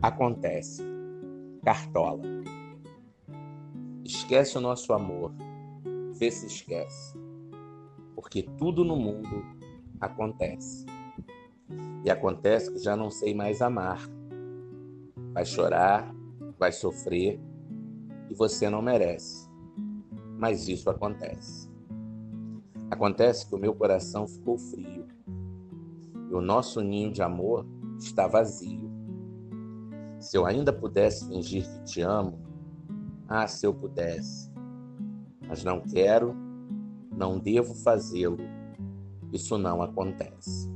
Acontece. Cartola. Esquece o nosso amor. Vê se esquece. Porque tudo no mundo acontece. E acontece que já não sei mais amar. Vai chorar, vai sofrer e você não merece. Mas isso acontece. Acontece que o meu coração ficou frio e o nosso ninho de amor está vazio. Se eu ainda pudesse fingir que te amo, ah, se eu pudesse. Mas não quero, não devo fazê-lo. Isso não acontece.